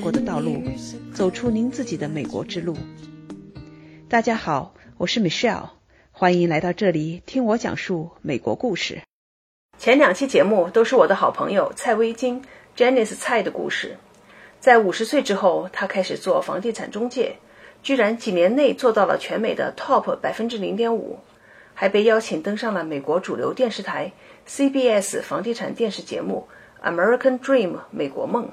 过的道路，走出您自己的美国之路。大家好，我是 Michelle，欢迎来到这里听我讲述美国故事。前两期节目都是我的好朋友蔡薇金 Janice 蔡的故事。在五十岁之后，她开始做房地产中介，居然几年内做到了全美的 Top 百分之零点五，还被邀请登上了美国主流电视台 CBS 房地产电视节目《American Dream》美国梦。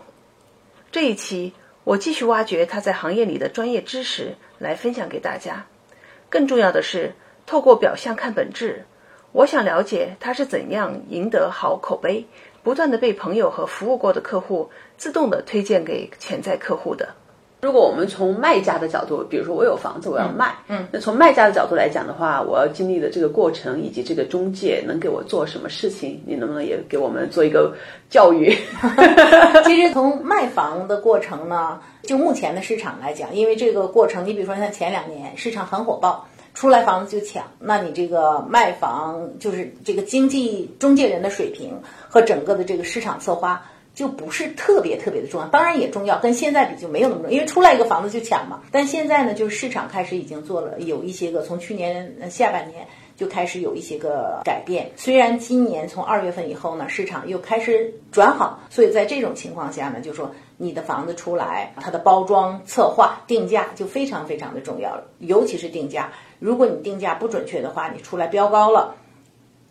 这一期我继续挖掘他在行业里的专业知识。来分享给大家。更重要的是，透过表象看本质。我想了解他是怎样赢得好口碑，不断的被朋友和服务过的客户自动的推荐给潜在客户的。如果我们从卖家的角度，比如说我有房子我要卖，嗯，那从卖家的角度来讲的话，我要经历的这个过程以及这个中介能给我做什么事情，你能不能也给我们做一个教育？其实从卖房的过程呢，就目前的市场来讲，因为这个过程，你比如说像前两年市场很火爆，出来房子就抢，那你这个卖房就是这个经济中介人的水平和整个的这个市场策划。就不是特别特别的重要，当然也重要，跟现在比就没有那么重，因为出来一个房子就抢嘛。但现在呢，就是市场开始已经做了有一些个，从去年下半年就开始有一些个改变。虽然今年从二月份以后呢，市场又开始转好，所以在这种情况下呢，就说你的房子出来，它的包装、策划、定价就非常非常的重要了，尤其是定价。如果你定价不准确的话，你出来标高了。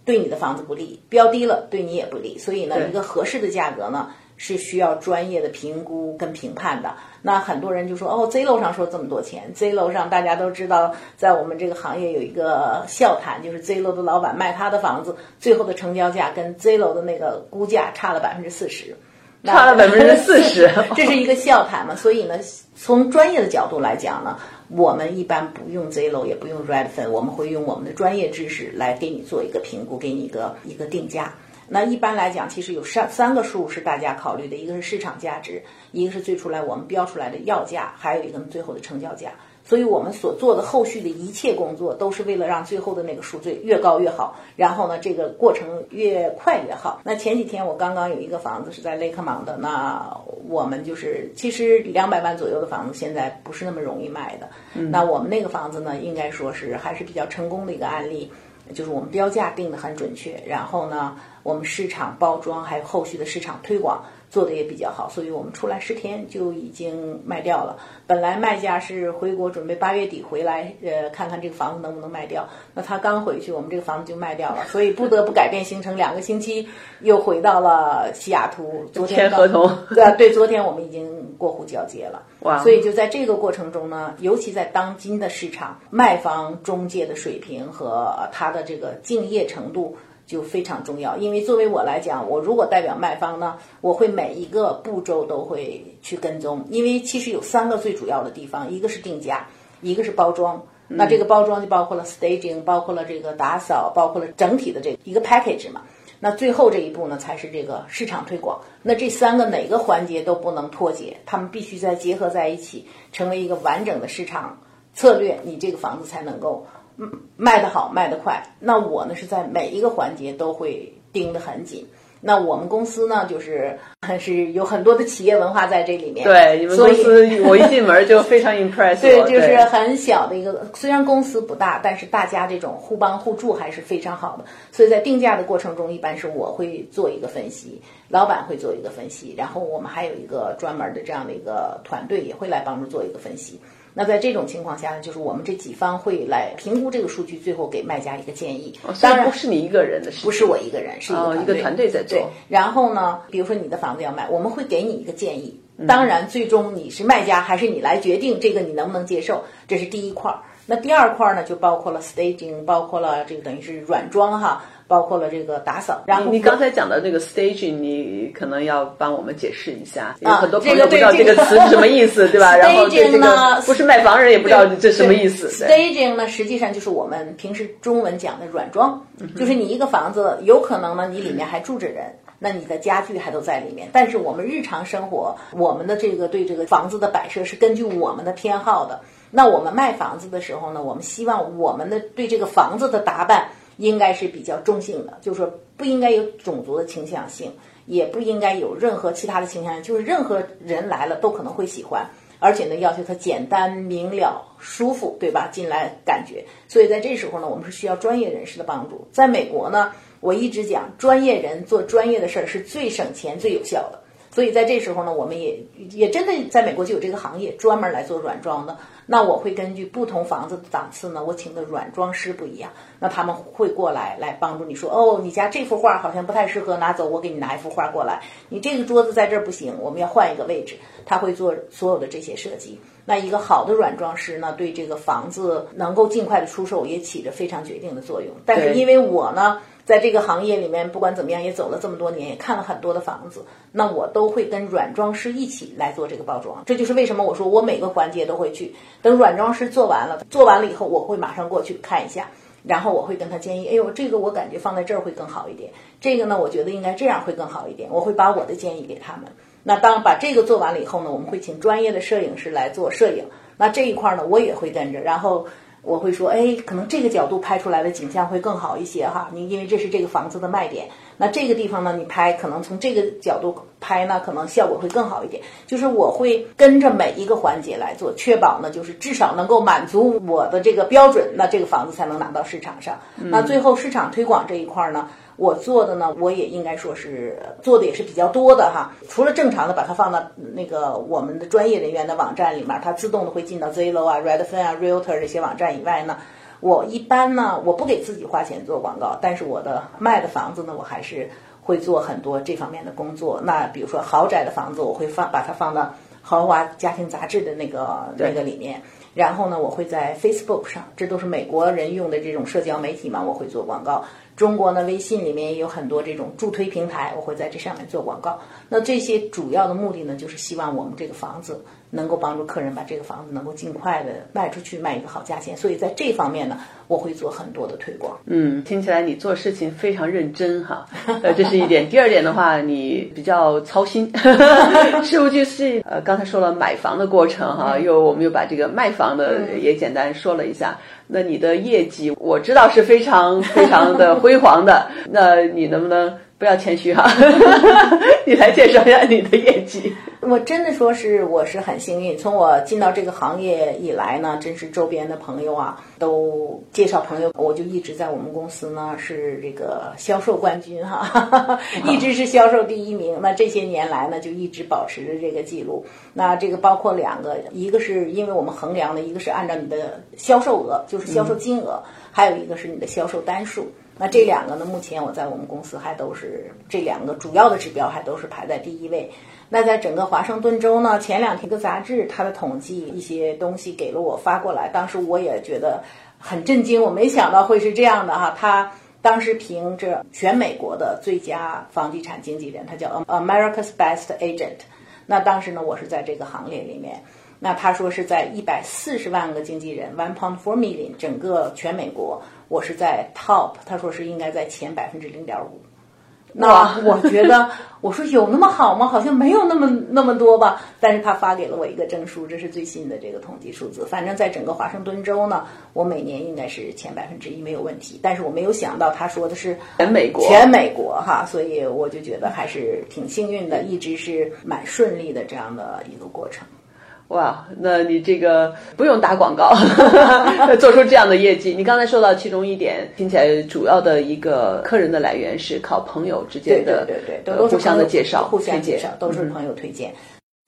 对你的房子不利，标低了对你也不利，所以呢，一个合适的价格呢是需要专业的评估跟评判的。那很多人就说哦，Z 楼上说这么多钱，Z 楼上大家都知道，在我们这个行业有一个笑谈，就是 Z 楼的老板卖他的房子，最后的成交价跟 Z 楼的那个估价差了百分之四十。差了 百分之四十，这是一个笑谈嘛？所以呢，从专业的角度来讲呢，我们一般不用 Zillow，也不用 Redfin，我们会用我们的专业知识来给你做一个评估，给你一个一个定价。那一般来讲，其实有三三个数是大家考虑的，一个是市场价值，一个是最初来我们标出来的要价，还有一个最后的成交价。所以我们所做的后续的一切工作，都是为了让最后的那个数最越高越好，然后呢，这个过程越快越好。那前几天我刚刚有一个房子是在雷克芒的，那我们就是其实两百万左右的房子现在不是那么容易卖的。那我们那个房子呢，应该说是还是比较成功的一个案例，就是我们标价定的很准确，然后呢，我们市场包装还有后续的市场推广。做的也比较好，所以我们出来十天就已经卖掉了。本来卖家是回国准备八月底回来，呃，看看这个房子能不能卖掉。那他刚回去，我们这个房子就卖掉了，所以不得不改变行程，两个星期又回到了西雅图。昨天合同，对对，昨天我们已经过户交接了。哇！所以就在这个过程中呢，尤其在当今的市场，卖方中介的水平和他的这个敬业程度。就非常重要，因为作为我来讲，我如果代表卖方呢，我会每一个步骤都会去跟踪，因为其实有三个最主要的地方，一个是定价，一个是包装，那这个包装就包括了 staging，包括了这个打扫，包括了整体的这一个 package 嘛，那最后这一步呢，才是这个市场推广，那这三个哪个环节都不能脱节，他们必须再结合在一起，成为一个完整的市场策略，你这个房子才能够。卖得好，卖得快。那我呢是在每一个环节都会盯得很紧。那我们公司呢，就是 是有很多的企业文化在这里面。对，你们公司我一进门就非常 impress。对，就是很小的一个，虽然公司不大，但是大家这种互帮互助还是非常好的。所以在定价的过程中，一般是我会做一个分析，老板会做一个分析，然后我们还有一个专门的这样的一个团队也会来帮助做一个分析。那在这种情况下呢，就是我们这几方会来评估这个数据，最后给卖家一个建议。当然不是你一个人的事，不是我一个人，是一个团队在做。然后呢，比如说你的房子要卖，我们会给你一个建议。当然，最终你是卖家还是你来决定这个你能不能接受，这是第一块儿。那第二块儿呢，就包括了 staging，包括了这个等于是软装哈。包括了这个打扫，然后你刚才讲的那个 staging，你可能要帮我们解释一下，有很多朋友不知道这个词是什么意思，对吧？然后这个不是卖房人也不知道这什么意思。staging 呢，实际上就是我们平时中文讲的软装，就是你一个房子有可能呢，你里面还住着人，那你的家具还都在里面，但是我们日常生活，我们的这个对这个房子的摆设是根据我们的偏好的。那我们卖房子的时候呢，我们希望我们的对这个房子的打扮。应该是比较中性的，就是说不应该有种族的倾向性，也不应该有任何其他的倾向，就是任何人来了都可能会喜欢，而且呢，要求它简单明了、舒服，对吧？进来感觉，所以在这时候呢，我们是需要专业人士的帮助。在美国呢，我一直讲，专业人做专业的事儿是最省钱、最有效的。所以在这时候呢，我们也也真的在美国就有这个行业专门来做软装的。那我会根据不同房子的档次呢，我请的软装师不一样，那他们会过来来帮助你说，哦，你家这幅画好像不太适合拿走，我给你拿一幅画过来。你这个桌子在这儿不行，我们要换一个位置。他会做所有的这些设计。那一个好的软装师呢，对这个房子能够尽快的出售也起着非常决定的作用。但是因为我呢。在这个行业里面，不管怎么样，也走了这么多年，也看了很多的房子。那我都会跟软装师一起来做这个包装。这就是为什么我说我每个环节都会去。等软装师做完了，做完了以后，我会马上过去看一下，然后我会跟他建议：哎呦，这个我感觉放在这儿会更好一点。这个呢，我觉得应该这样会更好一点。我会把我的建议给他们。那当把这个做完了以后呢，我们会请专业的摄影师来做摄影。那这一块呢，我也会跟着，然后。我会说，哎，可能这个角度拍出来的景象会更好一些哈。你因为这是这个房子的卖点，那这个地方呢，你拍可能从这个角度拍呢，可能效果会更好一点。就是我会跟着每一个环节来做，确保呢，就是至少能够满足我的这个标准，那这个房子才能拿到市场上。那最后市场推广这一块呢？我做的呢，我也应该说是做的也是比较多的哈。除了正常的把它放到那个我们的专业人员的网站里面，它自动的会进到 Zillow 啊、Redfin 啊、Realtor 这些网站以外呢，我一般呢，我不给自己花钱做广告，但是我的卖的房子呢，我还是会做很多这方面的工作。那比如说豪宅的房子，我会放把它放到豪华家庭杂志的那个那个里面。然后呢，我会在 Facebook 上，这都是美国人用的这种社交媒体嘛，我会做广告。中国呢，微信里面也有很多这种助推平台，我会在这上面做广告。那这些主要的目的呢，就是希望我们这个房子能够帮助客人把这个房子能够尽快的卖出去，卖一个好价钱。所以在这方面呢，我会做很多的推广。嗯，听起来你做事情非常认真哈，呃，这是一点。第二点的话，你比较操心，事无巨细。呃，刚才说了买房的过程哈，又我们又把这个卖房的也简单说了一下。那你的业绩我知道是非常非常的辉煌的，那你能不能？不要谦虚哈，你来介绍一下你的业绩。我真的说是我是很幸运，从我进到这个行业以来呢，真是周边的朋友啊都介绍朋友，我就一直在我们公司呢是这个销售冠军哈，一直是销售第一名。那这些年来呢，就一直保持着这个记录。那这个包括两个，一个是因为我们衡量的，一个是按照你的销售额，就是销售金额，还有一个是你的销售单数。那这两个呢？目前我在我们公司还都是这两个主要的指标，还都是排在第一位。那在整个华盛顿州呢，前两天一个杂志它的统计一些东西给了我发过来，当时我也觉得很震惊，我没想到会是这样的哈。他当时评着全美国的最佳房地产经纪人，他叫 America's Best Agent。那当时呢，我是在这个行列里面。那他说是在一百四十万个经纪人，one point four million，整个全美国。我是在 top，他说是应该在前百分之零点五。那我觉得，我说有那么好吗？好像没有那么那么多吧。但是他发给了我一个证书，这是最新的这个统计数字。反正在整个华盛顿州呢，我每年应该是前百分之一没有问题。但是我没有想到他说的是全美国，全美国哈，所以我就觉得还是挺幸运的，一直是蛮顺利的这样的一个过程。哇，那你这个不用打广告，做出这样的业绩。你刚才说到其中一点，听起来主要的一个客人的来源是靠朋友之间的对对对，都互相的介绍、互相介绍，都是朋友推荐。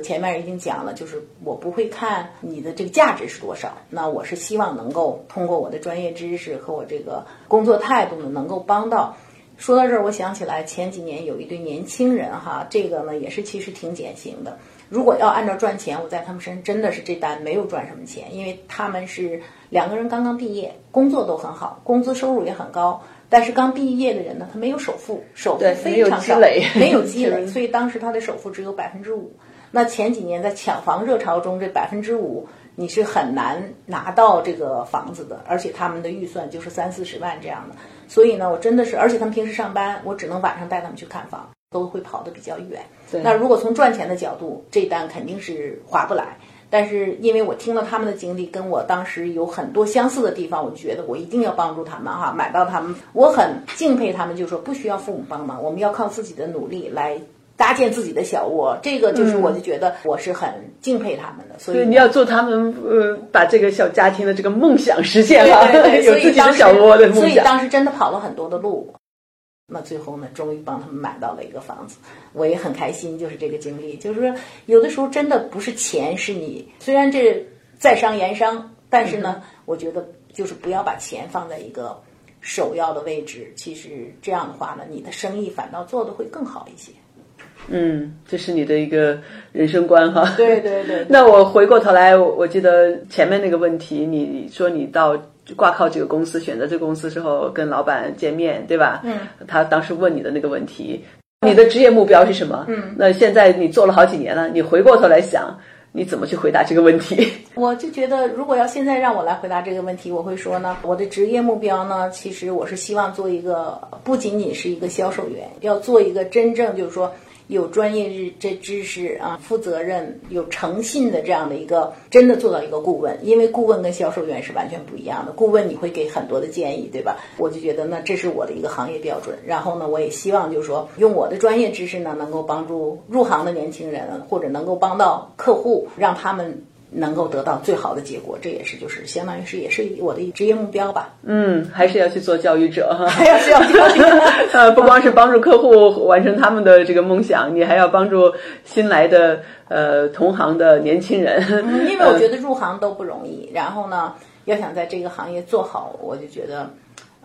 前面已经讲了，就是我不会看你的这个价值是多少，那我是希望能够通过我的专业知识和我这个工作态度呢，能够帮到。说到这儿，我想起来前几年有一对年轻人哈，这个呢也是其实挺典型的。如果要按照赚钱，我在他们身上真的是这单没有赚什么钱，因为他们是两个人刚刚毕业，工作都很好，工资收入也很高，但是刚毕业的人呢，他没有首付，首付非常少，没有积累，所以当时他的首付只有百分之五。那前几年在抢房热潮中，这百分之五你是很难拿到这个房子的，而且他们的预算就是三四十万这样的。所以呢，我真的是，而且他们平时上班，我只能晚上带他们去看房。都会跑得比较远。那如果从赚钱的角度，这单肯定是划不来。但是因为我听了他们的经历，跟我当时有很多相似的地方，我就觉得我一定要帮助他们哈，买到他们。我很敬佩他们，就说不需要父母帮忙，我们要靠自己的努力来搭建自己的小窝，这个就是我就觉得我是很敬佩他们的。所以你要做他们呃，把这个小家庭的这个梦想实现了，有自己的小窝的梦想。所以当时真的跑了很多的路。那最后呢，终于帮他们买到了一个房子，我也很开心。就是这个经历，就是说，有的时候真的不是钱是你，虽然这在商言商，但是呢，我觉得就是不要把钱放在一个首要的位置。其实这样的话呢，你的生意反倒做的会更好一些。嗯，这是你的一个人生观哈。对对对。那我回过头来，我记得前面那个问题，你说你到。挂靠这个公司，选择这个公司之后，跟老板见面，对吧？嗯。他当时问你的那个问题，你的职业目标是什么？嗯。那现在你做了好几年了，你回过头来想，你怎么去回答这个问题？我就觉得，如果要现在让我来回答这个问题，我会说呢，我的职业目标呢，其实我是希望做一个，不仅仅是一个销售员，要做一个真正就是说。有专业日这知识啊，负责任、有诚信的这样的一个，真的做到一个顾问。因为顾问跟销售员是完全不一样的。顾问你会给很多的建议，对吧？我就觉得那这是我的一个行业标准。然后呢，我也希望就是说，用我的专业知识呢，能够帮助入行的年轻人，或者能够帮到客户，让他们。能够得到最好的结果，这也是就是相当于是也是我的职业目标吧。嗯，还是要去做教育者哈，还要教育。呃，不光是帮助客户完成他们的这个梦想，你还要帮助新来的呃同行的年轻人。嗯，因为我觉得入行都不容易，然后呢，要想在这个行业做好，我就觉得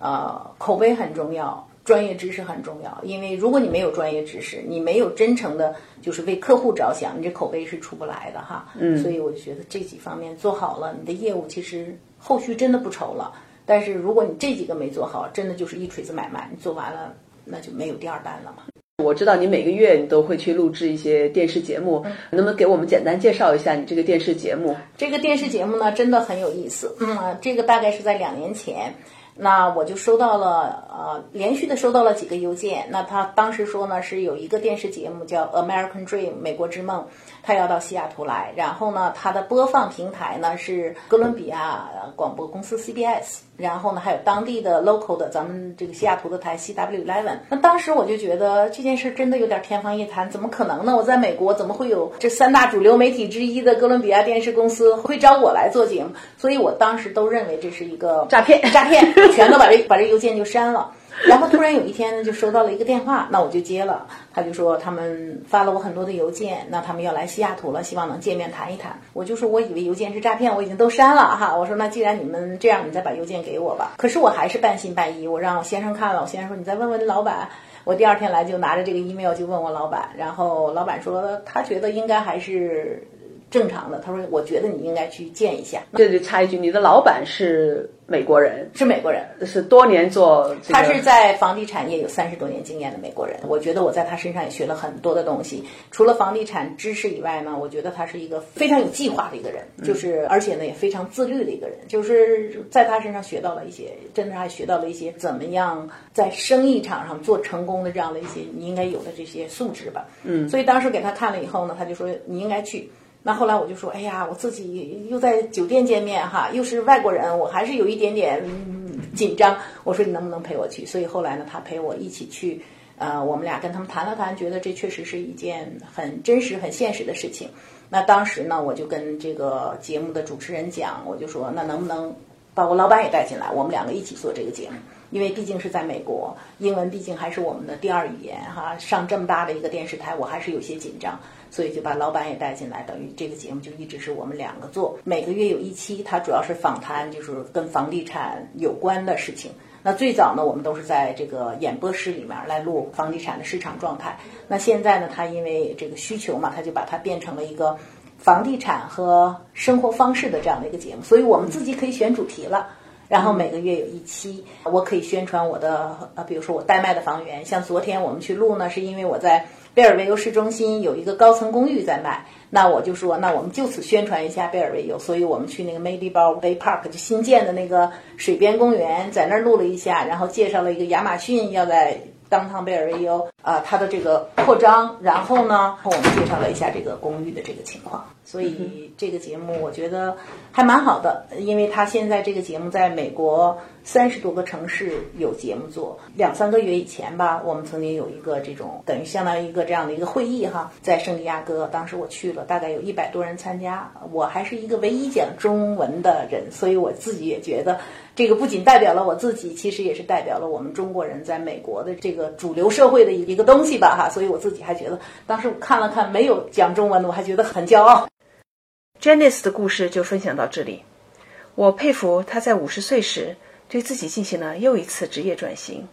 呃口碑很重要。专业知识很重要，因为如果你没有专业知识，你没有真诚的，就是为客户着想，你这口碑是出不来的哈。嗯，所以我就觉得这几方面做好了，你的业务其实后续真的不愁了。但是如果你这几个没做好，真的就是一锤子买卖，你做完了那就没有第二单了嘛。我知道你每个月你都会去录制一些电视节目，能不能给我们简单介绍一下你这个电视节目？这个电视节目呢，真的很有意思。嗯，这个大概是在两年前。那我就收到了，呃，连续的收到了几个邮件。那他当时说呢，是有一个电视节目叫《American Dream》美国之梦，他要到西雅图来。然后呢，他的播放平台呢是哥伦比亚广播公司 CBS。然后呢，还有当地的 local 的咱们这个西雅图的台 CW Eleven。那当时我就觉得这件事真的有点天方夜谭，怎么可能呢？我在美国怎么会有这三大主流媒体之一的哥伦比亚电视公司会找我来做节目？所以我当时都认为这是一个诈骗，诈骗，全都把这把这邮件就删了。然后突然有一天呢，就收到了一个电话，那我就接了。他就说他们发了我很多的邮件，那他们要来西雅图了，希望能见面谈一谈。我就说我以为邮件是诈骗，我已经都删了哈。我说那既然你们这样，你再把邮件给我吧。可是我还是半信半疑，我让我先生看了，我先生说你再问问老板。我第二天来就拿着这个 email 就问我老板，然后老板说他觉得应该还是。正常的，他说：“我觉得你应该去见一下。”这就插一句，你的老板是美国人，是美国人，是多年做，他是在房地产业有三十多年经验的美国人。我觉得我在他身上也学了很多的东西，除了房地产知识以外呢，我觉得他是一个非常有计划的一个人，就是而且呢也非常自律的一个人。就是在他身上学到了一些，真的还学到了一些怎么样在生意场上做成功的这样的一些你应该有的这些素质吧。嗯，所以当时给他看了以后呢，他就说你应该去。那后来我就说，哎呀，我自己又在酒店见面哈，又是外国人，我还是有一点点紧张。我说你能不能陪我去？所以后来呢，他陪我一起去，呃，我们俩跟他们谈了谈，觉得这确实是一件很真实、很现实的事情。那当时呢，我就跟这个节目的主持人讲，我就说，那能不能把我老板也带进来，我们两个一起做这个节目？因为毕竟是在美国，英文毕竟还是我们的第二语言哈，上这么大的一个电视台，我还是有些紧张。所以就把老板也带进来，等于这个节目就一直是我们两个做，每个月有一期，它主要是访谈，就是跟房地产有关的事情。那最早呢，我们都是在这个演播室里面来录房地产的市场状态。那现在呢，它因为这个需求嘛，它就把它变成了一个房地产和生活方式的这样的一个节目。所以我们自己可以选主题了，然后每个月有一期，我可以宣传我的呃，比如说我代卖的房源。像昨天我们去录呢，是因为我在。贝尔维尤市中心有一个高层公寓在卖，那我就说，那我们就此宣传一下贝尔维尤，所以我们去那个 Maydible Bay Park 就新建的那个水边公园，在那儿录了一下，然后介绍了一个亚马逊要在当趟贝尔维尤啊，它的这个扩张，然后呢，我们介绍了一下这个公寓的这个情况，所以这个节目我觉得还蛮好的，因为它现在这个节目在美国三十多个城市有节目做。两三个月以前吧，我们曾经有一个这种等于相当于一个这样的一个会议哈，在圣地亚哥，当时我去了，大概有一百多人参加，我还是一个唯一讲中文的人，所以我自己也觉得。这个不仅代表了我自己，其实也是代表了我们中国人在美国的这个主流社会的一个东西吧，哈。所以我自己还觉得，当时我看了看没有讲中文的，我还觉得很骄傲。Janice 的故事就分享到这里。我佩服她在五十岁时对自己进行了又一次职业转型，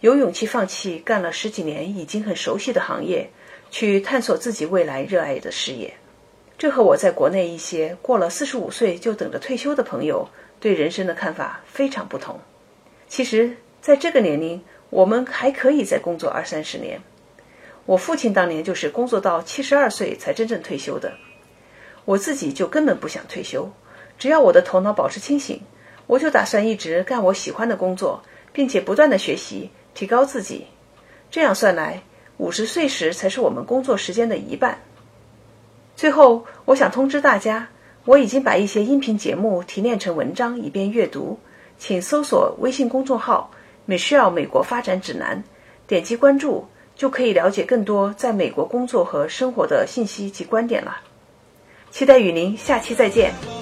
有勇气放弃干了十几年已经很熟悉的行业，去探索自己未来热爱的事业。这和我在国内一些过了四十五岁就等着退休的朋友。对人生的看法非常不同。其实，在这个年龄，我们还可以再工作二三十年。我父亲当年就是工作到七十二岁才真正退休的。我自己就根本不想退休，只要我的头脑保持清醒，我就打算一直干我喜欢的工作，并且不断的学习，提高自己。这样算来，五十岁时才是我们工作时间的一半。最后，我想通知大家。我已经把一些音频节目提炼成文章，以便阅读。请搜索微信公众号美需要美国发展指南”，点击关注，就可以了解更多在美国工作和生活的信息及观点了。期待与您下期再见。